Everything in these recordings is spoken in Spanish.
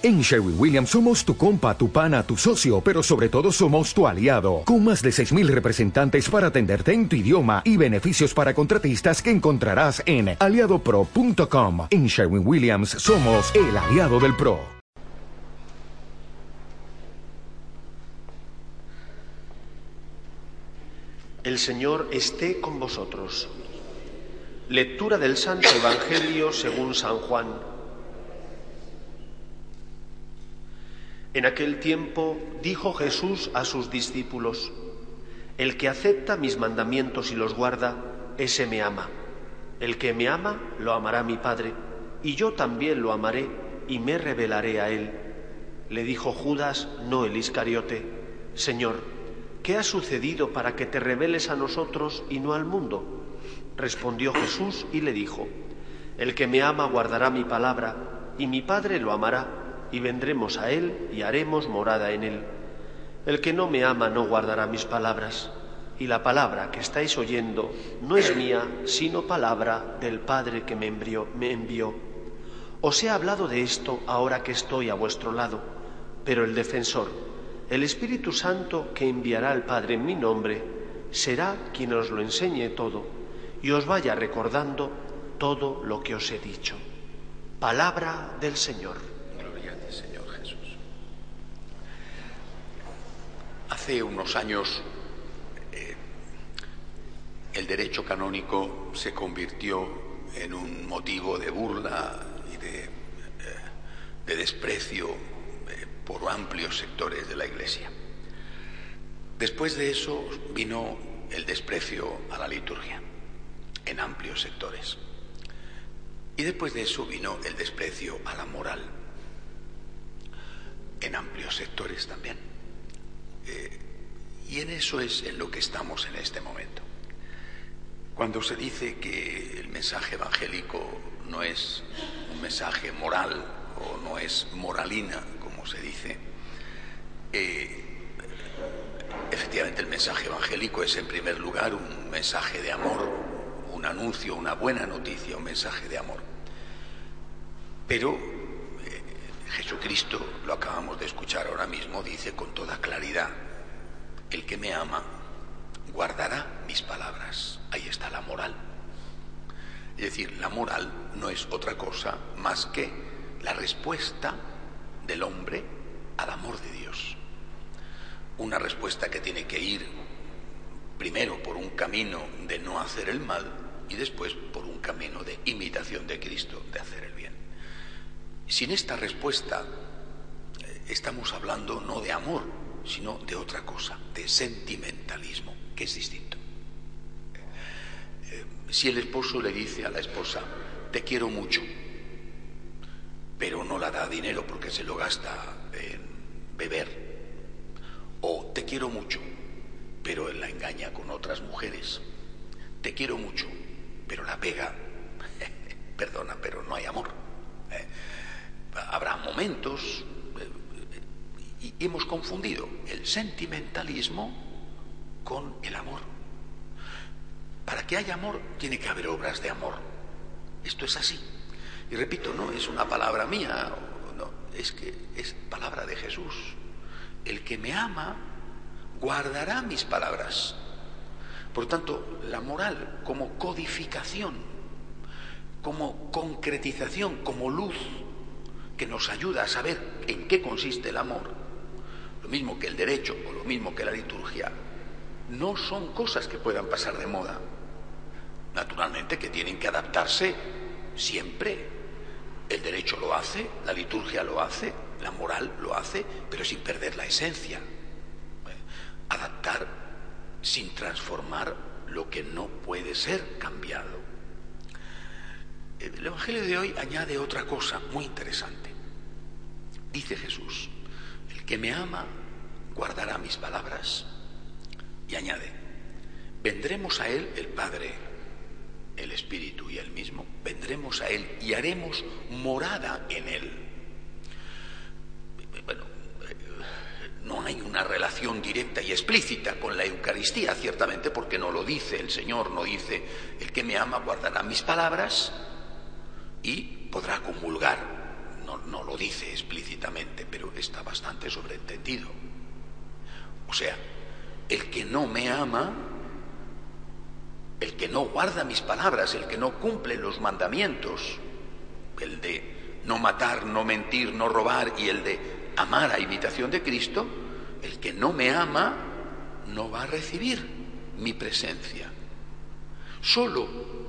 En Sherwin Williams somos tu compa, tu pana, tu socio, pero sobre todo somos tu aliado, con más de 6.000 representantes para atenderte en tu idioma y beneficios para contratistas que encontrarás en aliadopro.com. En Sherwin Williams somos el aliado del PRO. El Señor esté con vosotros. Lectura del Santo Evangelio según San Juan. En aquel tiempo dijo Jesús a sus discípulos, El que acepta mis mandamientos y los guarda, ese me ama. El que me ama, lo amará mi Padre, y yo también lo amaré y me revelaré a él. Le dijo Judas, no el Iscariote, Señor, ¿qué ha sucedido para que te reveles a nosotros y no al mundo? Respondió Jesús y le dijo, El que me ama guardará mi palabra, y mi Padre lo amará y vendremos a Él y haremos morada en Él. El que no me ama no guardará mis palabras, y la palabra que estáis oyendo no es mía, sino palabra del Padre que me envió. Os he hablado de esto ahora que estoy a vuestro lado, pero el defensor, el Espíritu Santo que enviará el Padre en mi nombre, será quien os lo enseñe todo y os vaya recordando todo lo que os he dicho. Palabra del Señor. Hace unos años eh, el derecho canónico se convirtió en un motivo de burla y de, eh, desprecio eh, por amplios sectores de la Iglesia. Después de eso vino el desprecio a la liturgia en amplios sectores. Y después de eso vino el desprecio a la moral en amplios sectores también. Eh, y en eso es en lo que estamos en este momento. Cuando se dice que el mensaje evangélico no es un mensaje moral o no es moralina, como se dice, eh, efectivamente el mensaje evangélico es en primer lugar un mensaje de amor, un anuncio, una buena noticia, un mensaje de amor. Pero Jesucristo, lo acabamos de escuchar ahora mismo, dice con toda claridad, el que me ama guardará mis palabras. Ahí está la moral. Es decir, la moral no es otra cosa más que la respuesta del hombre al amor de Dios. Una respuesta que tiene que ir primero por un camino de no hacer el mal y después por un camino de imitación de Cristo, de hacer el bien. Sin esta respuesta eh, estamos hablando no de amor, sino de otra cosa, de sentimentalismo, que es distinto. Eh, si el esposo le dice a la esposa, te quiero mucho, pero no la da dinero porque se lo gasta en beber, o te quiero mucho, pero él la engaña con otras mujeres, te quiero mucho, pero la pega, perdona, pero no hay amor. Eh, momentos y hemos confundido el sentimentalismo con el amor. Para que haya amor tiene que haber obras de amor. Esto es así. Y repito, no es una palabra mía, no, es que es palabra de Jesús. El que me ama guardará mis palabras. Por tanto, la moral como codificación, como concretización, como luz que nos ayuda a saber en qué consiste el amor, lo mismo que el derecho o lo mismo que la liturgia, no son cosas que puedan pasar de moda. Naturalmente que tienen que adaptarse siempre. El derecho lo hace, la liturgia lo hace, la moral lo hace, pero sin perder la esencia. Adaptar sin transformar lo que no puede ser cambiado. El Evangelio de hoy añade otra cosa muy interesante. Dice Jesús, el que me ama guardará mis palabras. Y añade, vendremos a Él, el Padre, el Espíritu y el mismo, vendremos a Él y haremos morada en Él. Bueno, no hay una relación directa y explícita con la Eucaristía, ciertamente, porque no lo dice el Señor, no dice, el que me ama guardará mis palabras y podrá comulgar. No, lo dice explícitamente, pero está bastante sobreentendido. O sea, el que no me ama, el que no guarda mis palabras, el que no cumple los mandamientos, el de no matar, no mentir, no robar y el de amar a imitación de Cristo, el que no me ama no va a recibir mi presencia. Solo,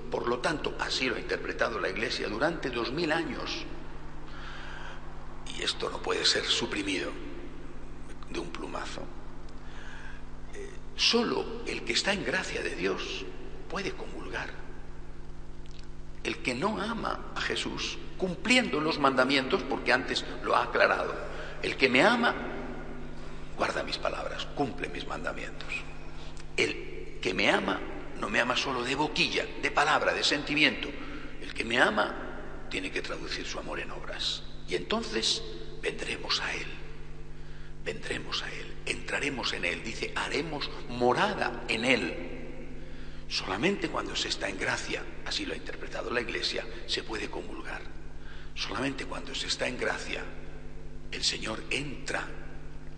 por lo tanto, así lo ha interpretado la Iglesia durante dos mil años, esto no puede ser suprimido de un plumazo, eh, solo el que está en gracia de Dios puede comulgar. El que no ama a Jesús, cumpliendo los mandamientos, porque antes lo ha aclarado, el que me ama, guarda mis palabras, cumple mis mandamientos. El que me ama, no me ama solo de boquilla, de palabra, de sentimiento. El que me ama tiene que traducir su amor en obras. Y entonces vendremos a Él, vendremos a Él, entraremos en Él, dice, haremos morada en Él. Solamente cuando se está en gracia, así lo ha interpretado la Iglesia, se puede comulgar. Solamente cuando se está en gracia, el Señor entra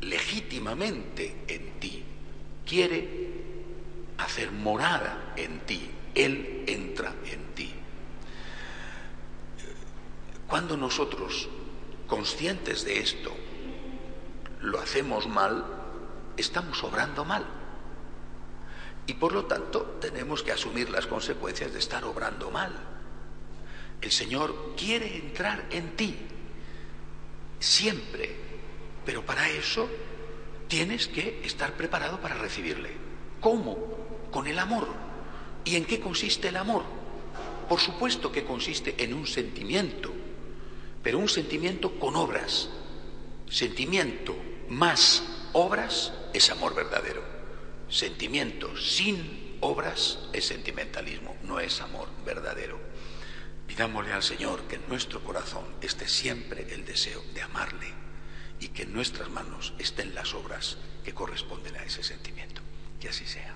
legítimamente en ti, quiere hacer morada en ti, Él entra en ti. Cuando nosotros, conscientes de esto, lo hacemos mal, estamos obrando mal. Y por lo tanto tenemos que asumir las consecuencias de estar obrando mal. El Señor quiere entrar en ti, siempre, pero para eso tienes que estar preparado para recibirle. ¿Cómo? Con el amor. ¿Y en qué consiste el amor? Por supuesto que consiste en un sentimiento, pero un sentimiento con obras. Sentimiento más obras es amor verdadero. Sentimiento sin obras es sentimentalismo, no es amor verdadero. Pidámosle al Señor que en nuestro corazón esté siempre el deseo de amarle y que en nuestras manos estén las obras que corresponden a ese sentimiento. Que así sea.